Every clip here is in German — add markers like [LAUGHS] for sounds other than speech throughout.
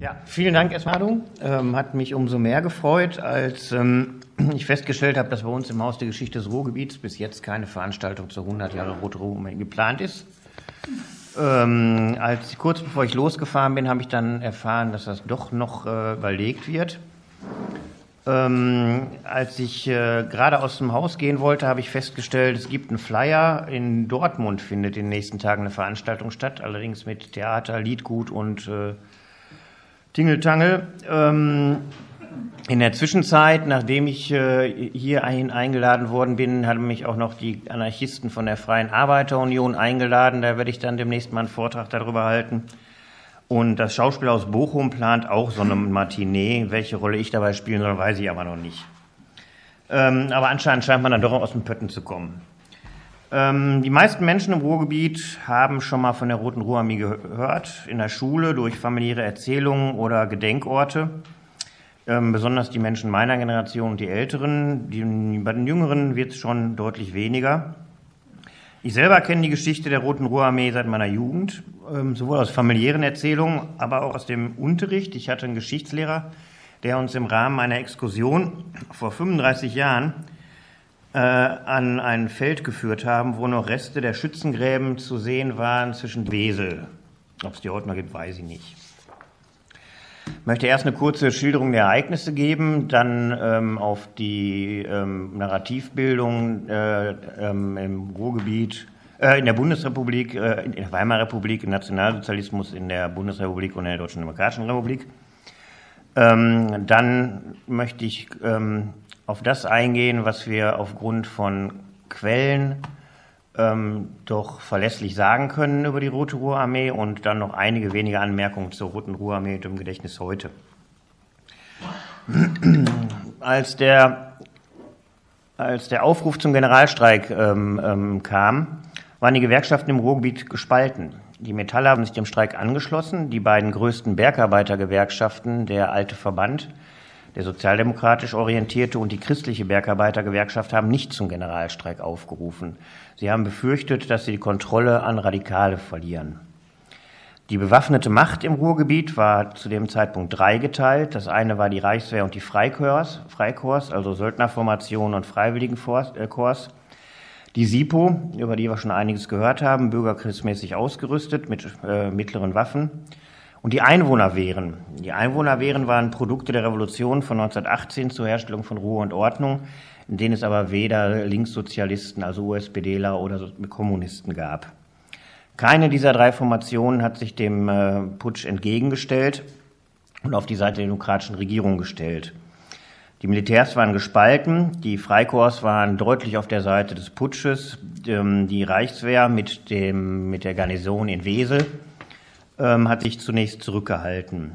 Ja, vielen Dank erstmal. Ähm, hat mich umso mehr gefreut, als ähm, [CLEARS THROAT] ich festgestellt habe, dass bei uns im Haus der Geschichte des Ruhrgebiets bis jetzt keine Veranstaltung zur 100 Jahre Rote Ruhr geplant ist. Ähm, als kurz bevor ich losgefahren bin, habe ich dann erfahren, dass das doch noch äh, überlegt wird. Ähm, als ich äh, gerade aus dem Haus gehen wollte, habe ich festgestellt, es gibt einen Flyer. In Dortmund findet in den nächsten Tagen eine Veranstaltung statt, allerdings mit Theater, Liedgut und äh, Tingeltangel. Ähm, in der Zwischenzeit, nachdem ich äh, hier ein, eingeladen worden bin, haben mich auch noch die Anarchisten von der Freien Arbeiterunion eingeladen. Da werde ich dann demnächst mal einen Vortrag darüber halten. Und das Schauspielhaus Bochum plant auch so eine Matinee. Welche Rolle ich dabei spielen soll, weiß ich aber noch nicht. Ähm, aber anscheinend scheint man dann doch aus dem Pötten zu kommen. Ähm, die meisten Menschen im Ruhrgebiet haben schon mal von der Roten Ruhrarmee gehört, in der Schule, durch familiäre Erzählungen oder Gedenkorte. Ähm, besonders die Menschen meiner Generation und die Älteren. Die, bei den Jüngeren wird es schon deutlich weniger. Ich selber kenne die Geschichte der Roten Ruhrarmee seit meiner Jugend, ähm, sowohl aus familiären Erzählungen, aber auch aus dem Unterricht. Ich hatte einen Geschichtslehrer, der uns im Rahmen einer Exkursion vor 35 Jahren an ein Feld geführt haben, wo noch Reste der Schützengräben zu sehen waren zwischen Wesel. Ob es die heute noch gibt, weiß ich nicht. Ich möchte erst eine kurze Schilderung der Ereignisse geben, dann ähm, auf die ähm, Narrativbildung äh, ähm, im Ruhrgebiet, äh, in der Bundesrepublik, äh, in der Weimarer Republik, im Nationalsozialismus, in der Bundesrepublik und in der Deutschen Demokratischen Republik. Ähm, dann möchte ich ähm, auf das eingehen, was wir aufgrund von Quellen ähm, doch verlässlich sagen können über die Rote Ruhrarmee und dann noch einige wenige Anmerkungen zur Roten Ruhrarmee und dem Gedächtnis heute. Als der, als der Aufruf zum Generalstreik ähm, ähm, kam, waren die Gewerkschaften im Ruhrgebiet gespalten. Die Metalle haben sich dem Streik angeschlossen. Die beiden größten Bergarbeitergewerkschaften, der Alte Verband der sozialdemokratisch orientierte und die christliche Bergarbeitergewerkschaft haben nicht zum Generalstreik aufgerufen. Sie haben befürchtet, dass sie die Kontrolle an Radikale verlieren. Die bewaffnete Macht im Ruhrgebiet war zu dem Zeitpunkt dreigeteilt. Das eine war die Reichswehr und die Freikorps, Freikorps also Söldnerformationen und Freiwilligenkorps. Äh, die SIPO, über die wir schon einiges gehört haben, bürgerkriegsmäßig ausgerüstet mit äh, mittleren Waffen. Und die Einwohnerwehren. Die Einwohnerwehren waren Produkte der Revolution von 1918 zur Herstellung von Ruhe und Ordnung, in denen es aber weder Linkssozialisten, also USPDler oder Kommunisten gab. Keine dieser drei Formationen hat sich dem äh, Putsch entgegengestellt und auf die Seite der demokratischen Regierung gestellt. Die Militärs waren gespalten, die Freikorps waren deutlich auf der Seite des Putsches, ähm, die Reichswehr mit, dem, mit der Garnison in Wesel ähm, hat sich zunächst zurückgehalten.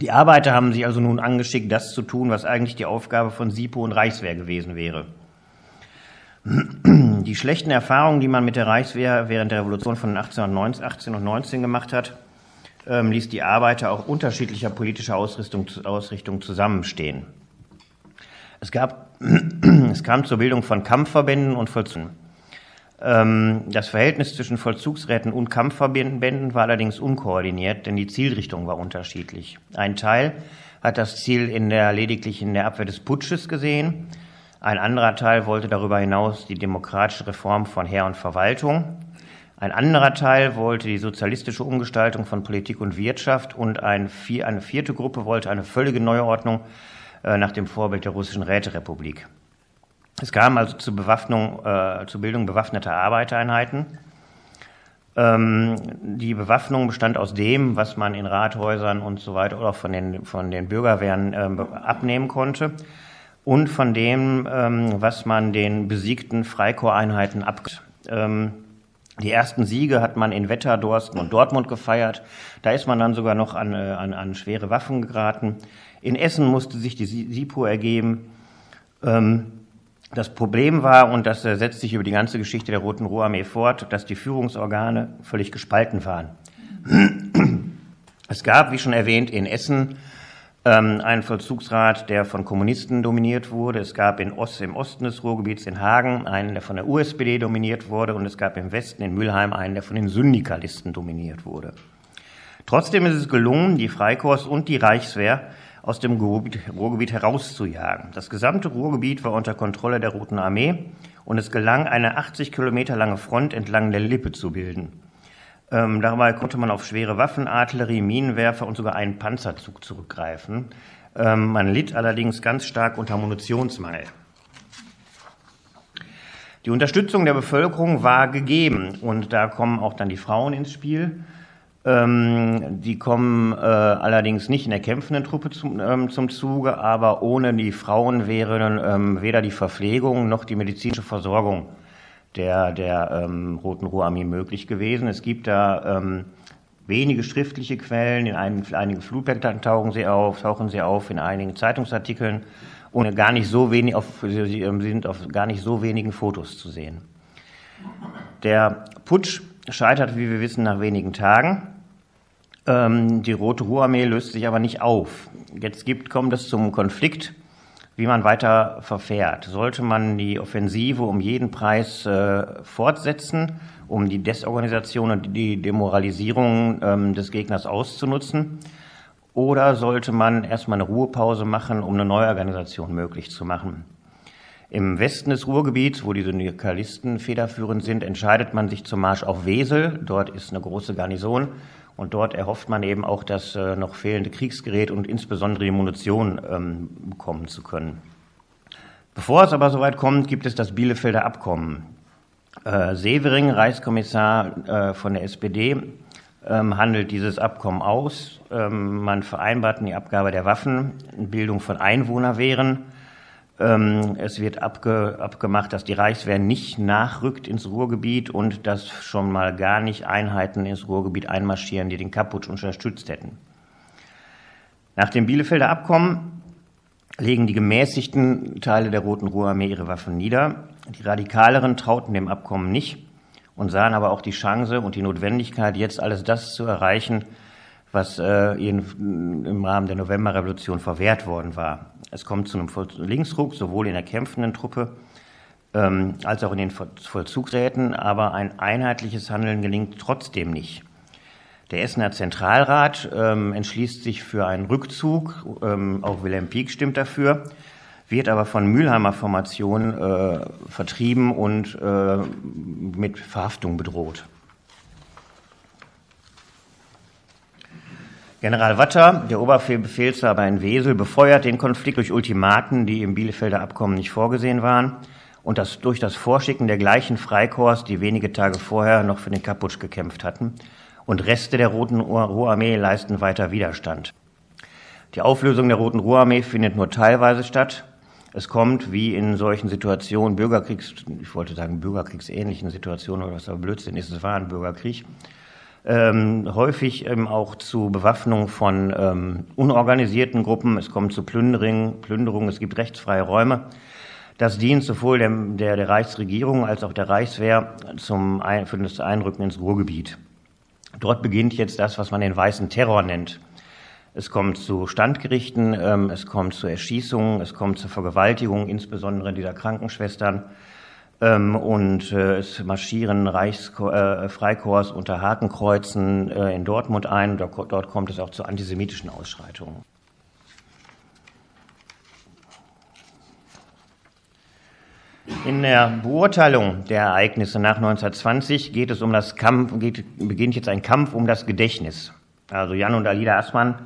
Die Arbeiter haben sich also nun angeschickt, das zu tun, was eigentlich die Aufgabe von SIPO und Reichswehr gewesen wäre. Die schlechten Erfahrungen, die man mit der Reichswehr während der Revolution von 1818 und 19 gemacht hat, ähm, ließ die Arbeiter auch unterschiedlicher politischer Ausrichtung, Ausrichtung zusammenstehen. Es, gab, [CLEARS THROAT] es kam zur Bildung von Kampfverbänden und Vollzug. Ähm, das Verhältnis zwischen Vollzugsräten und Kampfverbänden war allerdings unkoordiniert, denn die Zielrichtung war unterschiedlich. Ein Teil hat das Ziel in der, lediglich in der Abwehr des Putsches gesehen. Ein anderer Teil wollte darüber hinaus die demokratische Reform von Heer und Verwaltung. Ein anderer Teil wollte die sozialistische Umgestaltung von Politik und Wirtschaft und ein, eine vierte Gruppe wollte eine völlige Neuordnung äh, nach dem Vorbild der russischen Räterepublik. Es kam also zur Bewaffnung, äh, zur Bildung bewaffneter Arbeitereinheiten. Ähm, die Bewaffnung bestand aus dem, was man in Rathäusern und so weiter oder von den, von den Bürgerwehren äh, abnehmen konnte und von dem, ähm, was man den besiegten Freikorpseinheiten ab. Ähm, die ersten Siege hat man in Wetter, Dorsten und Dortmund gefeiert. Da ist man dann sogar noch an, äh, an, an schwere Waffen geraten. In Essen musste sich die SIPO ergeben. Ähm, das Problem war, und das setzt sich über die ganze Geschichte der Roten Ruhrarmee fort, dass die Führungsorgane völlig gespalten waren. Es gab, wie schon erwähnt, in Essen ähm, einen Vollzugsrat, der von Kommunisten dominiert wurde. Es gab in Ost, im Osten des Ruhrgebiets in Hagen einen, der von der USPD dominiert wurde. Und es gab im Westen in Mülheim einen, der von den Syndikalisten dominiert wurde. Trotzdem ist es gelungen, die Freikorps und die Reichswehr aus dem Ruhrgebiet herauszujagen. Das gesamte Ruhrgebiet war unter Kontrolle der Roten Armee und es gelang, eine 80 Kilometer lange Front entlang der Lippe zu bilden. Ähm, dabei konnte man auf schwere Waffen, Artillerie, Minenwerfer und sogar einen Panzerzug zurückgreifen. Ähm, man litt allerdings ganz stark unter Munitionsmangel. Die Unterstützung der Bevölkerung war gegeben und da kommen auch dann die Frauen ins Spiel. Ähm, die kommen äh, allerdings nicht in der kämpfenden Truppe zum, ähm, zum Zuge, aber ohne die Frauen wäre ähm, weder die Verpflegung noch die medizinische Versorgung der, der ähm, Roten Ruhrarmee möglich gewesen. Es gibt da ähm, wenige schriftliche Quellen, in einigen, einigen Flugblättern tauchen sie auf, tauchen sie auf, in einigen Zeitungsartikeln und gar nicht so wenig auf, sie ähm, sind auf gar nicht so wenigen Fotos zu sehen. Der Putsch scheitert, wie wir wissen, nach wenigen Tagen. Ähm, die Rote Ruhrarmee löst sich aber nicht auf. Jetzt gibt, kommt es zum Konflikt, wie man weiter verfährt. Sollte man die Offensive um jeden Preis äh, fortsetzen, um die Desorganisation und die Demoralisierung ähm, des Gegners auszunutzen? Oder sollte man erstmal eine Ruhepause machen, um eine Neuorganisation möglich zu machen? Im Westen des Ruhrgebiets, wo die Syndikalisten federführend sind, entscheidet man sich zum Marsch auf Wesel. Dort ist eine große Garnison und dort erhofft man eben auch, das äh, noch fehlende Kriegsgerät und insbesondere die Munition ähm, bekommen zu können. Bevor es aber soweit kommt, gibt es das Bielefelder Abkommen. Äh, Severing, Reichskommissar äh, von der SPD, ähm, handelt dieses Abkommen aus. Ähm, man vereinbart die Abgabe der Waffen, Bildung von Einwohnerwehren. Ähm, es wird abge, abgemacht, dass die Reichswehr nicht nachrückt ins Ruhrgebiet und dass schon mal gar nicht Einheiten ins Ruhrgebiet einmarschieren, die den Kaputsch unterstützt hätten. Nach dem Bielefelder Abkommen legen die gemäßigten Teile der Roten Ruhrarmee ihre Waffen nieder. Die radikaleren trauten dem Abkommen nicht und sahen aber auch die Chance und die Notwendigkeit, jetzt alles das zu erreichen, was äh, ihnen im Rahmen der Novemberrevolution verwehrt worden war. Es kommt zu einem Linksruck, sowohl in der kämpfenden Truppe ähm, als auch in den Vollzugsräten, aber ein einheitliches Handeln gelingt trotzdem nicht. Der Essener Zentralrat ähm, entschließt sich für einen Rückzug, ähm, auch Wilhelm Pieck stimmt dafür wird aber von Mülheimer Formation äh, vertrieben und äh, mit Verhaftung bedroht. General Watter, der Oberbefehlshaber in Wesel, befeuert den Konflikt durch Ultimaten, die im Bielefelder Abkommen nicht vorgesehen waren, und das durch das Vorschicken der gleichen Freikorps, die wenige Tage vorher noch für den Kaputsch gekämpft hatten, und Reste der Roten Ruhrarmee leisten weiter Widerstand. Die Auflösung der Roten Ruhrarmee findet nur teilweise statt. Es kommt wie in solchen Situationen, Bürgerkriegs, ich wollte sagen bürgerkriegsähnlichen Situationen, oder was aber Blödsinn ist, es war ein Bürgerkrieg, ähm, häufig ähm, auch zu Bewaffnung von ähm, unorganisierten Gruppen. Es kommt zu Plünderungen, Plünderungen, es gibt rechtsfreie Räume. Das dient sowohl der, der, der Reichsregierung als auch der Reichswehr zum Ein, für das Einrücken ins Ruhrgebiet. Dort beginnt jetzt das, was man den weißen Terror nennt. Es kommt zu Standgerichten, ähm, es kommt zu Erschießungen, es kommt zur Vergewaltigung, insbesondere dieser Krankenschwestern. Ähm, und äh, es marschieren Reichsfreikorps äh, Freikorps unter Hakenkreuzen äh, in Dortmund ein. Dort, dort kommt es auch zu antisemitischen Ausschreitungen. In der Beurteilung der Ereignisse nach 1920 geht es um das Kampf, geht, beginnt jetzt ein Kampf um das Gedächtnis. Also Jan und Alida Assmann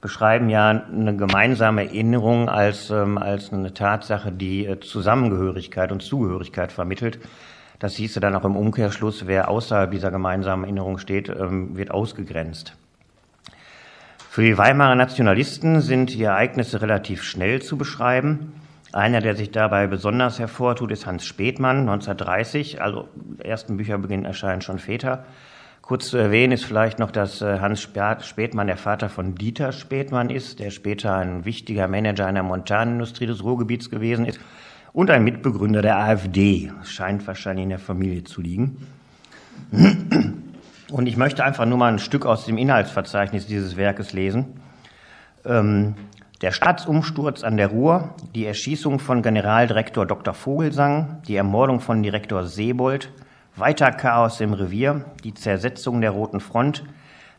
beschreiben ja eine gemeinsame Erinnerung als, ähm, als eine Tatsache, die äh, Zusammengehörigkeit und Zugehörigkeit vermittelt. Das hieße dann auch im Umkehrschluss, wer außerhalb dieser gemeinsamen Erinnerung steht, ähm, wird ausgegrenzt. Für die Weimarer Nationalisten sind die Ereignisse relativ schnell zu beschreiben. Einer, der sich dabei besonders hervortut, ist Hans Späthmann, 1930. Also ersten Bücherbeginn erscheinen schon Väter. Kurz zu erwähnen ist vielleicht noch, dass äh, Hans Spätmann der Vater von Dieter Spätmann ist, der später ein wichtiger Manager einer Montanindustrie des Ruhrgebiets gewesen ist und ein Mitbegründer der AfD. Scheint wahrscheinlich in der Familie zu liegen. Und ich möchte einfach nur mal ein Stück aus dem Inhaltsverzeichnis dieses Werkes lesen. Ähm, der Staatsumsturz an der Ruhr, die Erschießung von Generaldirektor Dr. Vogelsang, die Ermordung von Direktor Sebold, weiter Chaos im Revier, die Zersetzung der Roten Front,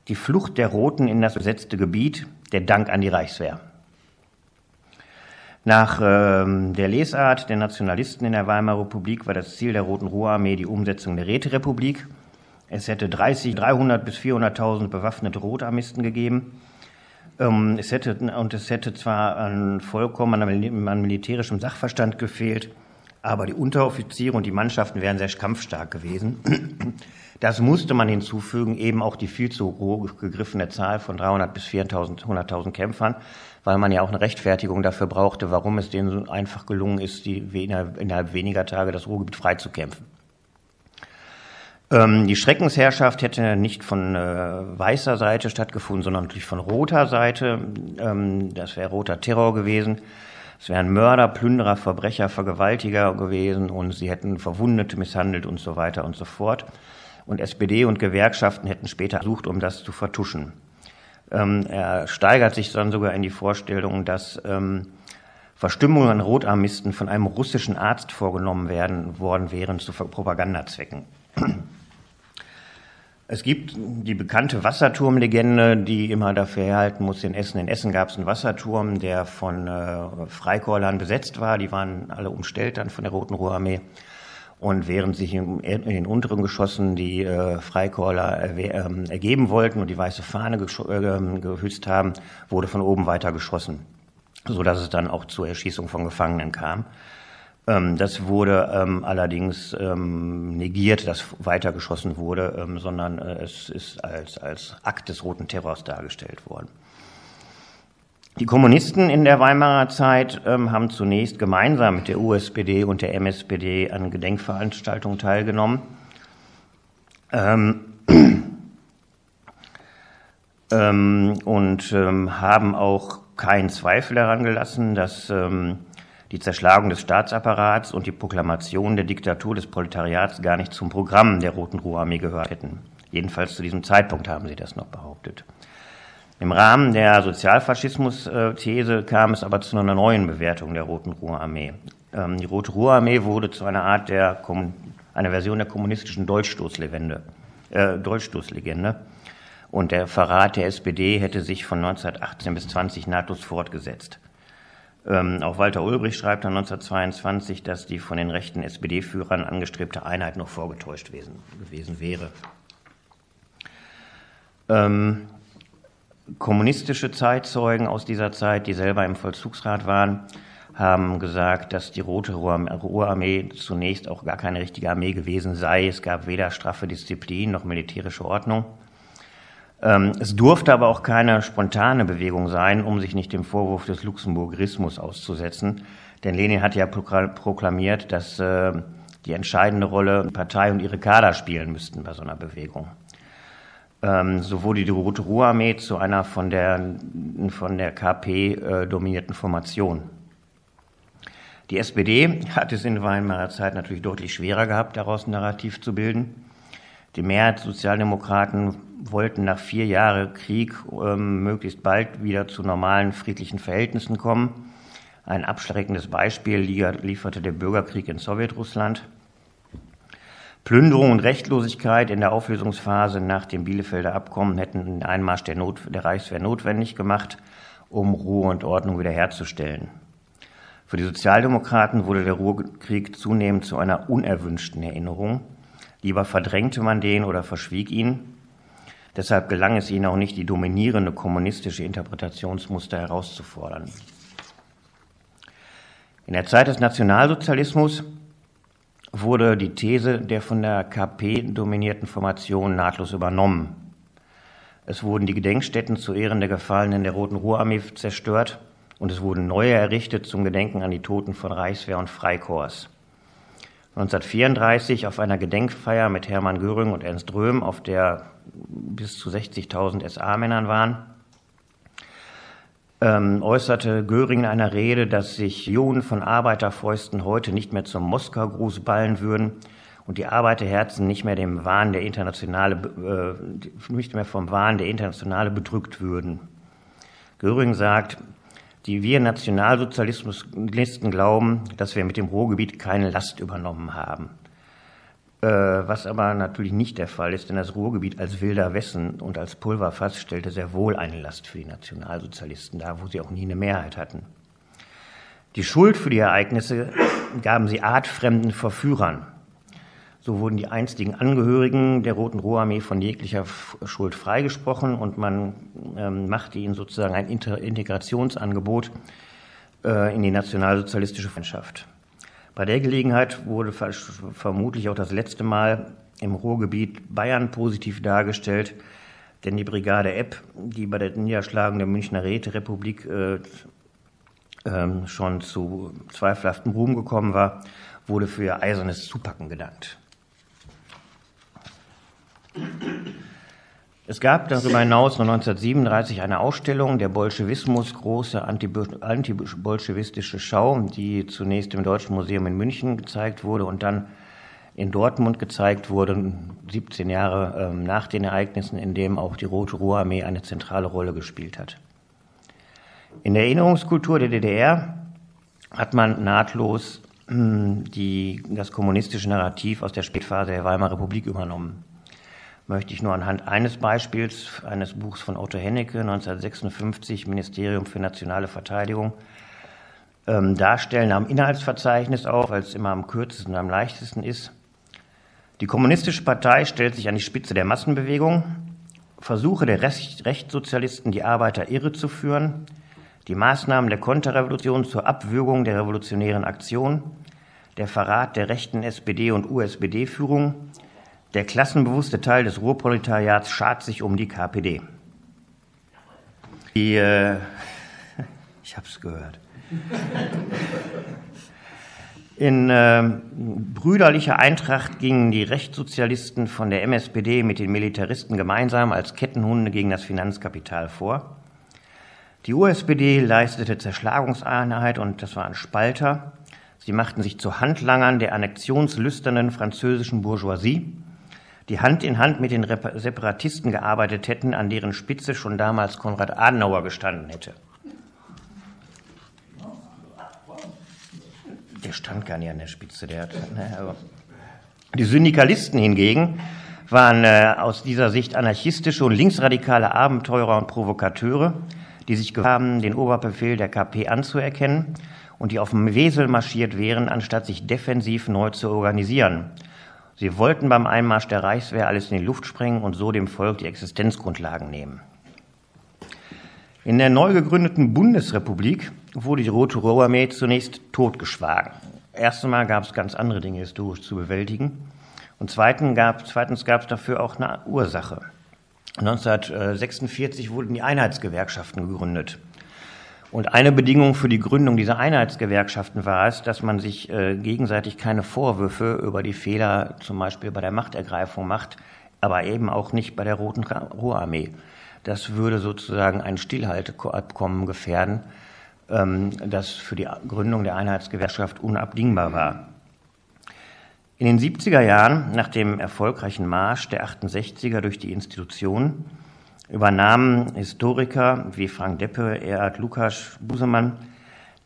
Die Flucht der Roten in das besetzte Gebiet, der Dank an die Reichswehr. Nach ähm, der Lesart der Nationalisten in der Weimarer Republik war das Ziel der Roten Ruhrarmee die Umsetzung der Räterepublik. Es hätte 30, 300 bis 400.000 bewaffnete Rotarmisten gegeben. Ähm, es hätte, und es hätte zwar an vollkommen an, militärischem Sachverstand gefehlt, aber die Unteroffiziere und die Mannschaften wären sehr kampfstark gewesen. Das musste man hinzufügen, eben auch die viel zu hoch gegriffene Zahl von 300 bis 400.000 100.000 Kämpfern, weil man ja auch eine Rechtfertigung dafür brauchte, warum es denen so einfach gelungen ist, die innerhalb weniger Tage das Ruhrgebiet freizukämpfen. Ähm, die Schreckensherrschaft hätte nicht von äh, weißer Seite stattgefunden, sondern natürlich von roter Seite. Ähm, das wäre roter Terror gewesen. Es wären Mörder, Plünderer, Verbrecher, Vergewaltiger gewesen und sie hätten Verwundete misshandelt und so weiter und so fort. Und SPD und Gewerkschaften hätten später versucht, um das zu vertuschen. Ähm, er steigert sich dann sogar in die Vorstellung, dass ähm, Verstimmungen an Rotarmisten von einem russischen Arzt vorgenommen werden worden wären zu Propagandazwecken. Es gibt die bekannte Wasserturmlegende, die immer dafür herhalten muss, in Essen. In Essen gab es einen Wasserturm, der von äh, Freikorlern besetzt war. Die waren alle umstellt dann von der Roten Ruhrarmee. Und während sich in, den unteren Geschossen die äh, Freikorler äh, ergeben wollten und die weiße Fahne äh, gehüsst haben, wurde von oben weiter geschossen, so dass es dann auch zur Erschießung von Gefangenen kam. Ähm, das wurde ähm, allerdings ähm, negiert, dass weitergeschossen wurde, ähm, sondern äh, es ist als, als Akt des Roten Terrors dargestellt worden. Die Kommunisten in der Weimarer Zeit ähm, haben zunächst gemeinsam mit der USPD und der MSPD an Gedenkveranstaltungen teilgenommen. Ähm, [CLEARS THROAT] und haben auch keinen Zweifel daran gelassen, dass die Zerschlagung des Staatsapparats und die Proklamation der Diktatur des Proletariats gar nicht zum Programm der Roten Ruhrarmee gehört hätten. Jedenfalls zu diesem Zeitpunkt haben sie das noch behauptet. Im Rahmen der Sozialfaschismus-These kam es aber zu einer neuen Bewertung der Roten Ruhrarmee. Ähm, die Rote Ruhrarmee wurde zu einer Art der, einer Version der kommunistischen Dolchstoßlegende. Äh, Dolchstoßlegende. Und der Verrat der SPD hätte sich von 1918 bis 20 nahtlos fortgesetzt. Ähm, auch Walter Ulbricht schreibt dann 1922, dass die von den rechten SPD-Führern angestrebte Einheit noch vorgetäuscht gewesen, gewesen wäre. Ähm, Kommunistische Zeitzeugen aus dieser Zeit, die selber im Vollzugsrat waren, haben gesagt, dass die Rote Ruhrarmee zunächst auch gar keine richtige Armee gewesen sei. Es gab weder straffe Disziplin noch militärische Ordnung. Ähm, es durfte aber auch keine spontane Bewegung sein, um sich nicht dem Vorwurf des Luxemburgismus auszusetzen. Denn Lenin hat ja proklamiert, dass äh, die entscheidende Rolle Partei und ihre Kader spielen müssten bei so einer Bewegung. Ähm, so wurde die Rote Ruhrarmee zu einer von der, von der KP äh, dominierten Formation. Die SPD hat es in Weimarer Zeit natürlich deutlich schwerer gehabt, daraus ein Narrativ zu bilden. Die Mehrheit Sozialdemokraten wollten nach vier Jahren Krieg ähm, möglichst bald wieder zu normalen friedlichen Verhältnissen kommen. Ein abschreckendes Beispiel lieferte der Bürgerkrieg in Sowjetrussland. Plünderung und Rechtlosigkeit in der Auflösungsphase nach dem Bielefelder Abkommen hätten den Einmarsch der, Not, der Reichswehr notwendig gemacht, um Ruhe und Ordnung wiederherzustellen. Für die Sozialdemokraten wurde der Ruhrkrieg zunehmend zu einer unerwünschten Erinnerung. Lieber verdrängte man den oder verschwieg ihn. Deshalb gelang es ihnen auch nicht, die dominierende kommunistische Interpretationsmuster herauszufordern. In der Zeit des Nationalsozialismus wurde die These der von der KP dominierten Formation nahtlos übernommen. Es wurden die Gedenkstätten zu Ehren der Gefallenen der Roten Ruhrarmee zerstört und es wurden neue errichtet zum Gedenken an die Toten von Reichswehr und Freikorps. 1934 auf einer Gedenkfeier mit Hermann Göring und Ernst Röhm, auf der bis zu 60.000 SA-Männern waren, ähm, äußerte Göring in einer Rede, dass sich Ionen von Arbeiterfäusten heute nicht mehr zum Moskau-Gruß ballen würden und die Arbeiterherzen nicht mehr dem Wahn der Internationale, äh, nicht mehr vom Wahn der Internationale bedrückt würden. Göring sagt, die wir Nationalsozialisten glauben, dass wir mit dem Ruhrgebiet keine Last übernommen haben. Äh, was aber natürlich nicht der Fall ist, denn das Ruhrgebiet als wilder Westen und als Pulverfass stellte sehr wohl eine Last für die Nationalsozialisten dar, wo sie auch nie eine Mehrheit hatten. Die Schuld für die Ereignisse gaben sie artfremden Verführern. So wurden die einstigen Angehörigen der Roten Roharmee von jeglicher Schuld freigesprochen und man ähm, machte ihnen sozusagen ein Integrationsangebot äh, in die nationalsozialistische Freundschaft. Bei der Gelegenheit wurde vermutlich auch das letzte Mal im Ruhrgebiet Bayern positiv dargestellt, denn die Brigade Epp, die bei der Niederschlagung der Münchner Räterepublik äh, äh, schon zu zweifelhaftem Ruhm gekommen war, wurde für ihr eisernes Zupacken gedankt. Es gab darüber hinaus 1937 eine Ausstellung, der Bolschewismus, große antibolschewistische Schau, die zunächst im Deutschen Museum in München gezeigt wurde und dann in Dortmund gezeigt wurde, 17 Jahre ähm, nach den Ereignissen, in dem auch die Rote Ruhrarmee eine zentrale Rolle gespielt hat. In der Erinnerungskultur der DDR hat man nahtlos hm, die, das kommunistische Narrativ aus der Spätphase der Weimarer Republik übernommen möchte ich nur anhand eines Beispiels eines Buchs von Otto Hennecke 1956 Ministerium für nationale Verteidigung ähm, darstellen am Inhaltsverzeichnis auf, weil es immer am kürzesten und am leichtesten ist. Die Kommunistische Partei stellt sich an die Spitze der Massenbewegung, Versuche der Recht Rechtssozialisten, die Arbeiter irre zu führen, die Maßnahmen der Konterrevolution zur Abwürgung der revolutionären Aktion, der Verrat der rechten SPD und USPD-Führung, der klassenbewusste Teil des Ruhrproletariats schart sich um die KPD. Die, äh, [LAUGHS] ich habe es gehört. In äh, brüderlicher Eintracht gingen die Rechtssozialisten von der MSPD mit den Militaristen gemeinsam als Kettenhunde gegen das Finanzkapital vor. Die USPD leistete Zerschlagungseinheit und das war ein Spalter. Sie machten sich zu Handlangern der annexionslüsternen französischen Bourgeoisie die Hand in Hand mit den Separatisten gearbeitet hätten, an deren Spitze schon damals Konrad Adenauer gestanden hätte. Der stand gar nicht an der Spitze. Der hat, ne, die Syndikalisten hingegen waren äh, aus dieser Sicht anarchistische und linksradikale Abenteurer und Provokateure, die sich haben, den Oberbefehl der KP anzuerkennen und die auf dem Wesel marschiert wären, anstatt sich defensiv neu zu organisieren. Sie wollten beim Einmarsch der Reichswehr alles in die Luft sprengen und so dem Volk die Existenzgrundlagen nehmen. In der neu gegründeten Bundesrepublik wurde die Rote Ruhrarmee zunächst totgeschlagen. Erst einmal gab es ganz andere Dinge historisch zu bewältigen. Und zweitens gab, zweitens gab es dafür auch eine Ursache. 1946 wurden die Einheitsgewerkschaften gegründet. Und eine Bedingung für die Gründung dieser Einheitsgewerkschaften war es, dass man sich äh, gegenseitig keine Vorwürfe über die Fehler zum Beispiel bei der Machtergreifung macht, aber eben auch nicht bei der Roten Ruhrarmee. Das würde sozusagen ein Stillhalteabkommen gefährden, ähm, das für die Gründung der Einheitsgewerkschaft unabdingbar war. In den 70er Jahren, nach dem erfolgreichen Marsch der 68er durch die Institutionen, übernahmen Historiker wie Frank Deppe, Erhard Lukas, Busemann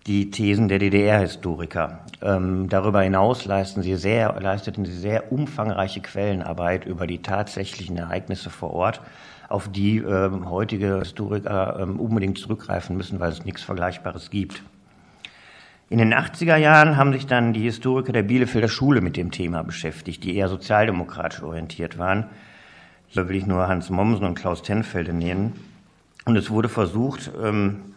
die Thesen der DDR-Historiker. Ähm, darüber hinaus leisten sie sehr, leisteten sie sehr umfangreiche Quellenarbeit über die tatsächlichen Ereignisse vor Ort, auf die ähm, heutige Historiker ähm, unbedingt zurückgreifen müssen, weil es nichts Vergleichbares gibt. In den 80er Jahren haben sich dann die Historiker der Bielefelder Schule mit dem Thema beschäftigt, die eher sozialdemokratisch orientiert waren. Da will ich nur Hans Mommsen und Klaus Tenfelde nennen. Und es wurde versucht, ähm,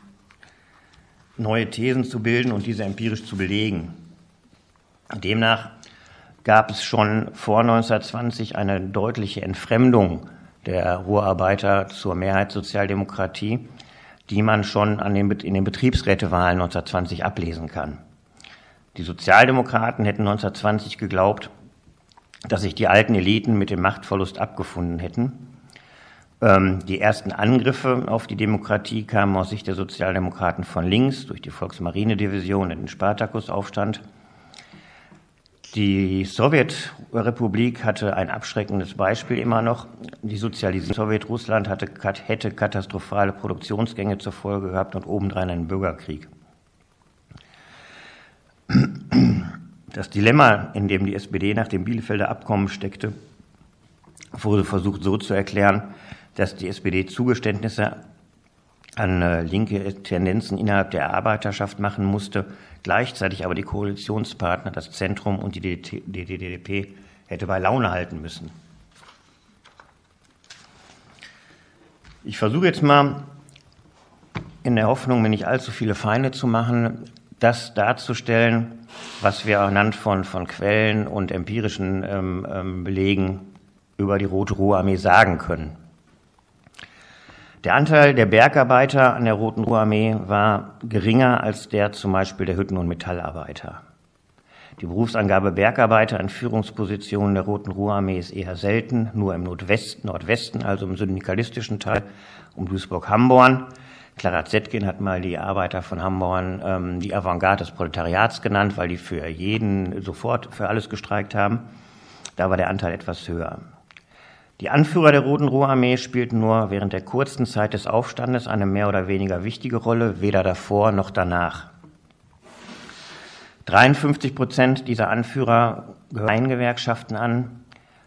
neue Thesen zu bilden und diese empirisch zu belegen. Demnach gab es schon vor 1920 eine deutliche Entfremdung der Ruhrarbeiter zur Mehrheitssozialdemokratie, die man schon an den, in den Betriebsrätewahlen 1920 ablesen kann. Die Sozialdemokraten hätten 1920 geglaubt, dass sich die alten Eliten mit dem Machtverlust abgefunden hätten. Ähm, die ersten Angriffe auf die Demokratie kamen aus Sicht der Sozialdemokraten von links durch die Volksmarinedivision und den Spartakusaufstand. Die Sowjetrepublik hatte ein abschreckendes Beispiel immer noch. Die Sozialisierung Sowjetrussland hatte, hätte katastrophale Produktionsgänge zur Folge gehabt und obendrein einen Bürgerkrieg. Das Dilemma, in dem die SPD nach dem Bielefelder Abkommen steckte, wurde versucht so zu erklären, dass die SPD Zugeständnisse an äh, linke Tendenzen innerhalb der Arbeiterschaft machen musste, gleichzeitig aber die Koalitionspartner, das Zentrum und die DDP hätte bei Laune halten müssen. Ich versuche jetzt mal in der Hoffnung, mir nicht allzu viele Feinde zu machen, das darzustellen, was wir anhand von, von Quellen und empirischen ähm, ähm, Belegen über die Rote Ruhrarmee sagen können. Der Anteil der Bergarbeiter an der Roten Ruhrarmee war geringer als der zum Beispiel der Hütten- und Metallarbeiter. Die Berufsangabe Bergarbeiter in Führungspositionen der Roten Ruhrarmee ist eher selten, nur im Nordwesten, Nordwesten, also im syndikalistischen Teil um Duisburg-Hamborn. Clara Zetkin hat mal die Arbeiter von Hamborn ähm, die Avantgarde des Proletariats genannt, weil die für jeden sofort für alles gestreikt haben. Da war der Anteil etwas höher. Die Anführer der Roten Ruhrarmee spielten nur während der kurzen Zeit des Aufstandes eine mehr oder weniger wichtige Rolle, weder davor noch danach. 53 Prozent dieser Anführer gehören Gewerkschaften an,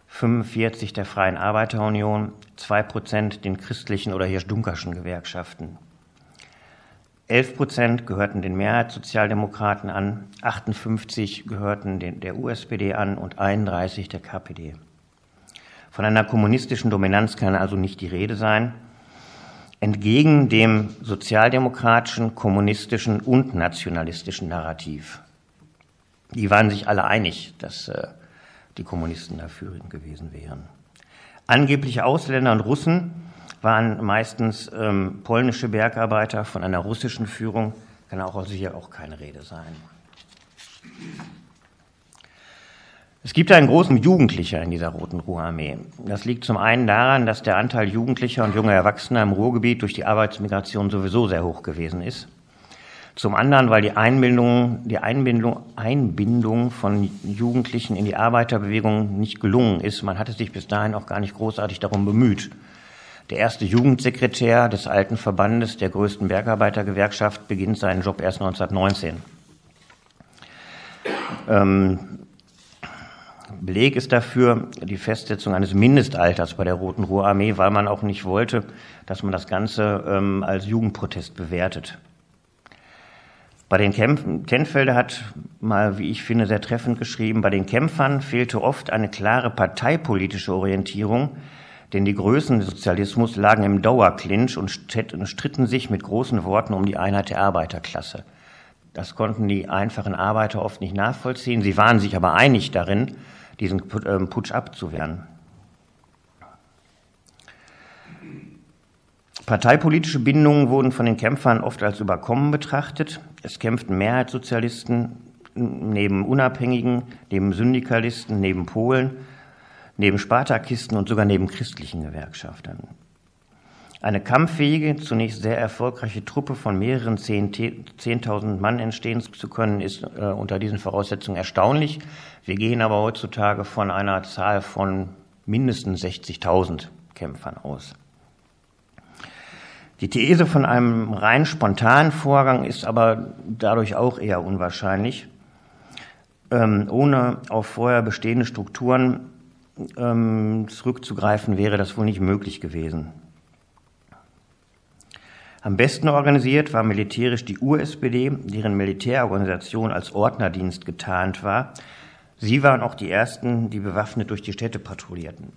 45 der Freien Arbeiterunion, 2 Prozent den christlichen oder hirsch-dunkerschen Gewerkschaften. 11 Prozent gehörten den Mehrheitssozialdemokraten an, 58 gehörten den, der USPD an und 31 der KPD. Von einer kommunistischen Dominanz kann also nicht die Rede sein. Entgegen dem sozialdemokratischen, kommunistischen und nationalistischen Narrativ. Die waren sich alle einig, dass äh, die Kommunisten dafür gewesen wären. Angebliche Ausländer und Russen waren meistens ähm, polnische Bergarbeiter von einer russischen Führung, kann auch sicher auch keine Rede sein. Es gibt einen großen Jugendlicher in dieser Roten Ruhrarmee. Das liegt zum einen daran, dass der Anteil Jugendlicher und junger Erwachsener im Ruhrgebiet durch die Arbeitsmigration sowieso sehr hoch gewesen ist. Zum anderen, weil die Einbindung, die Einbindung, Einbindung von Jugendlichen in die Arbeiterbewegung nicht gelungen ist. Man hatte sich bis dahin auch gar nicht großartig darum bemüht. Der erste Jugendsekretär des alten Verbandes der größten Bergarbeitergewerkschaft beginnt seinen Job erst 1919. Ähm, Beleg ist dafür die Festsetzung eines Mindestalters bei der Roten Ruhrarmee, weil man auch nicht wollte, dass man das Ganze ähm, als Jugendprotest bewertet. Bei den Kämpfen, Tenfelder hat mal, wie ich finde, sehr treffend geschrieben, bei den Kämpfern fehlte oft eine klare parteipolitische Orientierung, denn die Größen des Sozialismus lagen im Dauerclinch und stritten sich mit großen Worten um die Einheit der Arbeiterklasse. Das konnten die einfachen Arbeiter oft nicht nachvollziehen. Sie waren sich aber einig darin, diesen ähm, Putsch abzuwehren. Parteipolitische Bindungen wurden von den Kämpfern oft als überkommen betrachtet. Es kämpften Mehrheitssozialisten neben Unabhängigen, neben Syndikalisten, neben Polen neben Spartakisten und sogar neben christlichen Gewerkschaftern. Eine kampffähige, zunächst sehr erfolgreiche Truppe von mehreren Zehntausend Mann entstehen zu können, ist äh, unter diesen Voraussetzungen erstaunlich. Wir gehen aber heutzutage von einer Zahl von mindestens 60.000 Kämpfern aus. Die These von einem rein spontanen Vorgang ist aber dadurch auch eher unwahrscheinlich. Ähm, ohne auf vorher bestehende Strukturen ähm, zurückzugreifen, wäre das wohl nicht möglich gewesen. Am besten organisiert war militärisch die USPD, deren Militärorganisation als Ordnerdienst getarnt war. Sie waren auch die ersten, die bewaffnet durch die Städte patrouillierten.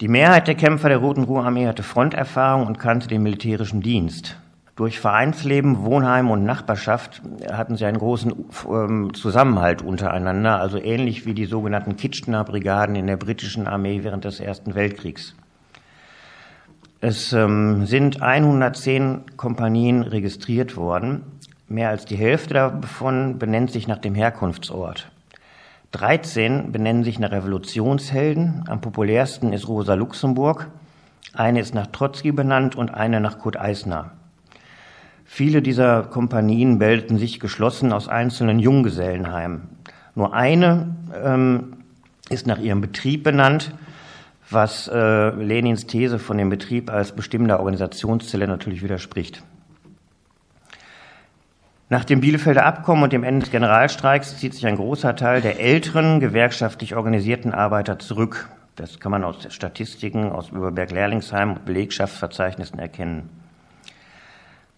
Die Mehrheit der Kämpfer der Roten Ruhrarmee hatte Fronterfahrung und kannte den militärischen Dienst. Durch Vereinsleben, Wohnheim und Nachbarschaft hatten sie einen großen ähm, Zusammenhalt untereinander, also ähnlich wie die sogenannten Kitchener-Brigaden in der britischen Armee während des Ersten Weltkriegs. Es ähm, sind 110 Kompanien registriert worden. Mehr als die Hälfte davon benennt sich nach dem Herkunftsort. 13 benennen sich nach Revolutionshelden. Am populärsten ist Rosa Luxemburg. Eine ist nach Trotzki benannt und eine nach Kurt Eisner. Viele dieser Kompanien bildeten sich geschlossen aus einzelnen Junggesellenheimen. Nur eine ähm, ist nach ihrem Betrieb benannt, was äh, Lenins These von dem Betrieb als bestimmender Organisationszelle natürlich widerspricht. Nach dem Bielefelder Abkommen und dem Ende des Generalstreiks zieht sich ein großer Teil der älteren gewerkschaftlich organisierten Arbeiter zurück. Das kann man aus Statistiken aus Überberg-Lehrlingsheim und Belegschaftsverzeichnissen erkennen.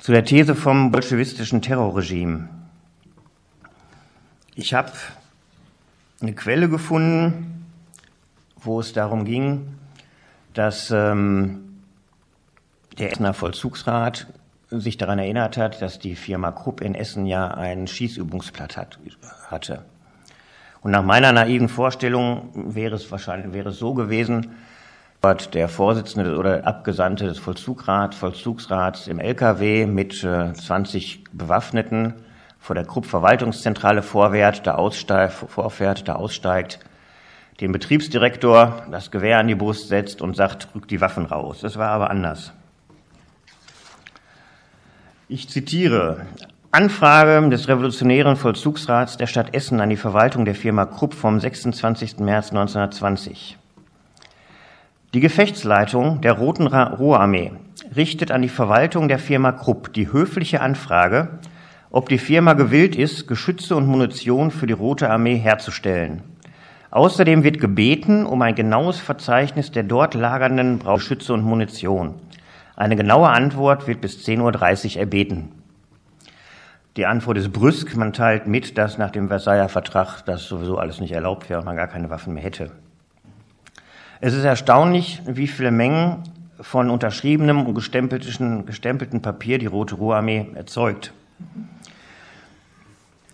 Zu der These vom bolschewistischen Terrorregime. Ich habe eine Quelle gefunden, wo es darum ging, dass ähm, der Essener Vollzugsrat sich daran erinnert hat, dass die Firma Krupp in Essen ja einen Schießübungsplatz hat, hatte. Und nach meiner naiven Vorstellung wäre es wahrscheinlich wäre es so gewesen, der Vorsitzende oder Abgesandte des Vollzugrats, Vollzugsrats im LKW mit äh, 20 Bewaffneten vor der Krupp Verwaltungszentrale vorwärts, da vorfährt, da aussteigt, den Betriebsdirektor das Gewehr an die Brust setzt und sagt, rückt die Waffen raus. Das war aber anders. Ich zitiere Anfrage des Revolutionären Vollzugsrats der Stadt Essen an die Verwaltung der Firma Krupp vom 26. März 1920. Die Gefechtsleitung der Roten Ruhrarmee richtet an die Verwaltung der Firma Krupp die höfliche Anfrage, ob die Firma gewillt ist, Geschütze und Munition für die Rote Armee herzustellen. Außerdem wird gebeten um ein genaues Verzeichnis der dort lagernden Geschütze und Munition. Eine genaue Antwort wird bis 10.30 Uhr erbeten. Die Antwort ist brüsk. Man teilt mit, dass nach dem Versailler Vertrag das sowieso alles nicht erlaubt wäre und man gar keine Waffen mehr hätte. Es ist erstaunlich, wie viele Mengen von unterschriebenem und gestempelten, gestempelten Papier die Rote Ruhrarmee erzeugt.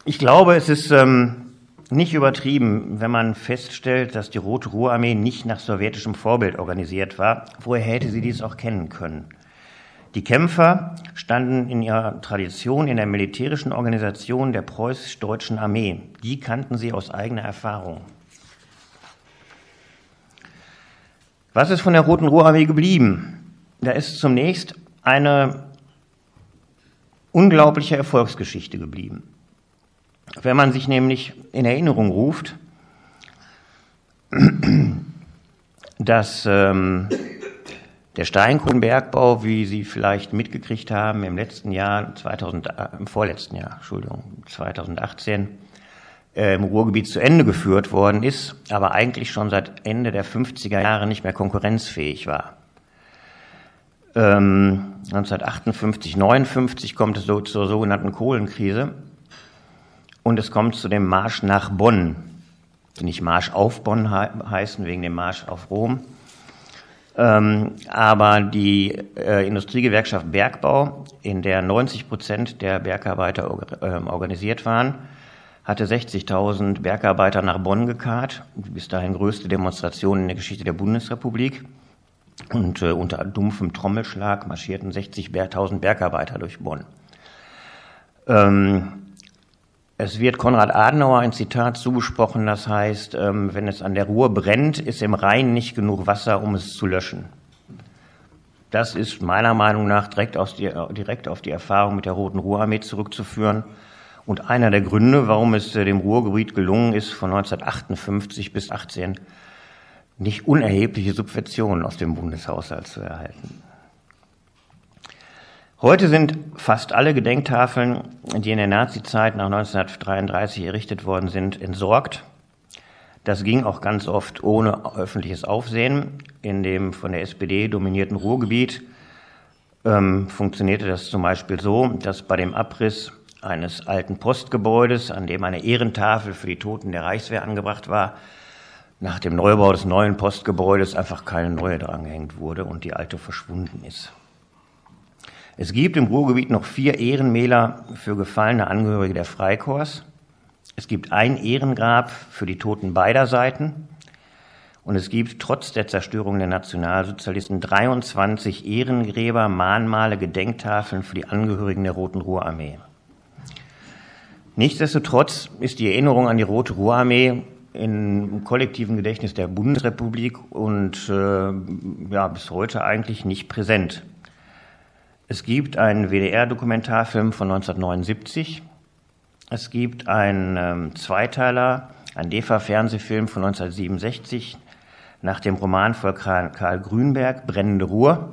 Ich glaube, es ist ähm, nicht übertrieben, wenn man feststellt, dass die Rote Ruhrarmee nicht nach sowjetischem Vorbild organisiert war. Woher hätte sie dies auch kennen können? Die Kämpfer standen in ihrer Tradition in der militärischen Organisation der preußisch-deutschen Armee. Die kannten sie aus eigener Erfahrung. Was ist von der Roten Ruhrarmee geblieben? Da ist zunächst eine unglaubliche Erfolgsgeschichte geblieben. Wenn man sich nämlich in Erinnerung ruft, [CLEARS THROAT] dass ähm, der Steinkohlenbergbau, wie Sie vielleicht mitgekriegt haben, im letzten Jahr, 2000, äh, im vorletzten Jahr, Entschuldigung, 2018, äh, im Ruhrgebiet zu Ende geführt worden ist, aber eigentlich schon seit Ende der 50er Jahre nicht mehr konkurrenzfähig war. Ähm, 1958, 59 kommt es so zur sogenannten Kohlenkrise und es kommt zu dem Marsch nach Bonn. Nicht Marsch auf Bonn he heißen, wegen dem Marsch auf Rom, ähm, aber die äh, Industriegewerkschaft Bergbau, in der 90 Prozent der Bergarbeiter äh, organisiert waren, hatte 60.000 Bergarbeiter nach Bonn gekarrt, die bis dahin größte Demonstration in der Geschichte der Bundesrepublik. Und äh, unter dumpfem Trommelschlag marschierten 60.000 Bergarbeiter durch Bonn. Ähm, es wird Konrad Adenauer ein Zitat zugesprochen, das heißt, ähm, wenn es an der Ruhr brennt, ist im Rhein nicht genug Wasser, um es zu löschen. Das ist meiner Meinung nach direkt, die, direkt auf die Erfahrung mit der Roten Ruhrarmee zurückzuführen und einer der Gründe, warum es äh, dem Ruhrgebiet gelungen ist, von 1958 bis 18 nicht unerhebliche Subventionen aus dem Bundeshaushalt zu erhalten. Heute sind fast alle Gedenktafeln, die in der Nazizeit nach 1933 errichtet worden sind, entsorgt. Das ging auch ganz oft ohne öffentliches Aufsehen. In dem von der SPD dominierten Ruhrgebiet ähm, funktionierte das zum Beispiel so, dass bei dem Abriss eines alten Postgebäudes, an dem eine Ehrentafel für die Toten der Reichswehr angebracht war, nach dem Neubau des neuen Postgebäudes einfach keine neue drangehängt wurde und die alte verschwunden ist. Es gibt im Ruhrgebiet noch vier Ehrenmäler für gefallene Angehörige der Freikorps. Es gibt ein Ehrengrab für die Toten beider Seiten. Und es gibt trotz der Zerstörung der Nationalsozialisten 23 Ehrengräber, Mahnmale, Gedenktafeln für die Angehörigen der Roten Ruhrarmee. Nichtsdestotrotz ist die Erinnerung an die Rote Ruhrarmee im kollektiven Gedächtnis der Bundesrepublik und äh, ja, bis heute eigentlich nicht präsent. Es gibt einen WDR-Dokumentarfilm von 1979. Es gibt einen ähm, Zweiteiler, einen DEFA-Fernsehfilm von 1967 nach dem Roman von Karl Grünberg, Brennende Ruhr.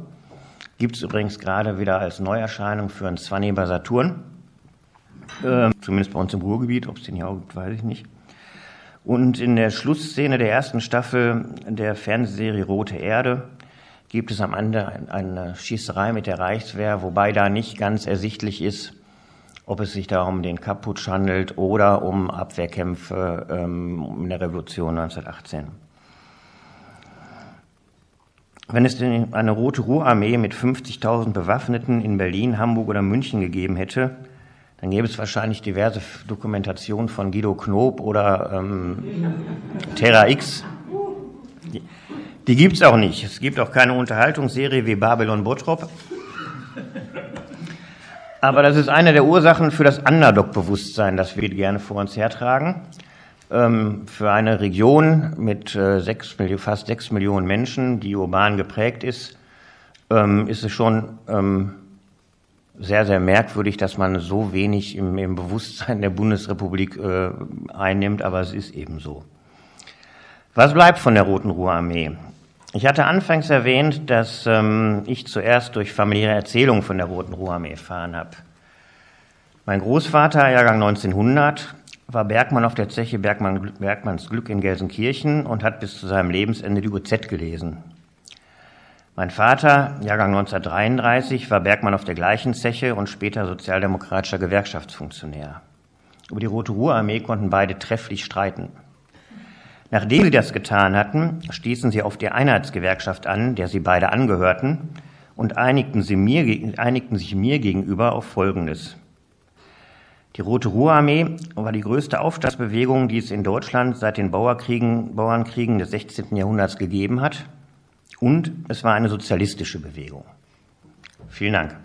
Gibt es übrigens gerade wieder als Neuerscheinung für ein Zwanni bei Saturn. Äh, zumindest bei uns im Ruhrgebiet, ob es den hier auch gibt, weiß ich nicht. Und in der Schlussszene der ersten Staffel der Fernsehserie Rote Erde gibt es am Ende eine Schießerei mit der Reichswehr, wobei da nicht ganz ersichtlich ist, ob es sich da um den Kapputsch handelt oder um Abwehrkämpfe ähm, in der Revolution 1918. Wenn es eine Rote Ruhrarmee mit 50.000 Bewaffneten in Berlin, Hamburg oder München gegeben hätte, dann gäbe es wahrscheinlich diverse Dokumentationen von Guido Knob oder ähm, Terra X. Die gibt es auch nicht. Es gibt auch keine Unterhaltungsserie wie Babylon Bottrop. Aber das ist eine der Ursachen für das Underdog-Bewusstsein, das wir gerne vor uns hertragen. Ähm, für eine Region mit äh, sechs, fast sechs Millionen Menschen, die urban geprägt ist, ähm, ist es schon ähm, sehr, sehr merkwürdig, dass man so wenig im, im Bewusstsein der Bundesrepublik äh, einnimmt, aber es ist eben so. Was bleibt von der Roten Ruhrarmee? Ich hatte anfangs erwähnt, dass ähm, ich zuerst durch familiäre Erzählungen von der Roten Ruhrarmee erfahren habe. Mein Großvater, Jahrgang 1900, war Bergmann auf der Zeche Bergmann, Bergmanns Glück in Gelsenkirchen und hat bis zu seinem Lebensende die UZ gelesen. Mein Vater, Jahrgang 1933, war Bergmann auf der gleichen Zeche und später sozialdemokratischer Gewerkschaftsfunktionär. Über die Rote Ruhrarmee konnten beide trefflich streiten. Nachdem sie das getan hatten, stießen sie auf die Einheitsgewerkschaft an, der sie beide angehörten, und einigten, sie mir, einigten sich mir gegenüber auf Folgendes. Die Rote Ruhrarmee war die größte Aufstandsbewegung, die es in Deutschland seit den Bauerkriegen, Bauernkriegen des 16. Jahrhunderts gegeben hat. Und es war eine sozialistische Bewegung. Vielen Dank.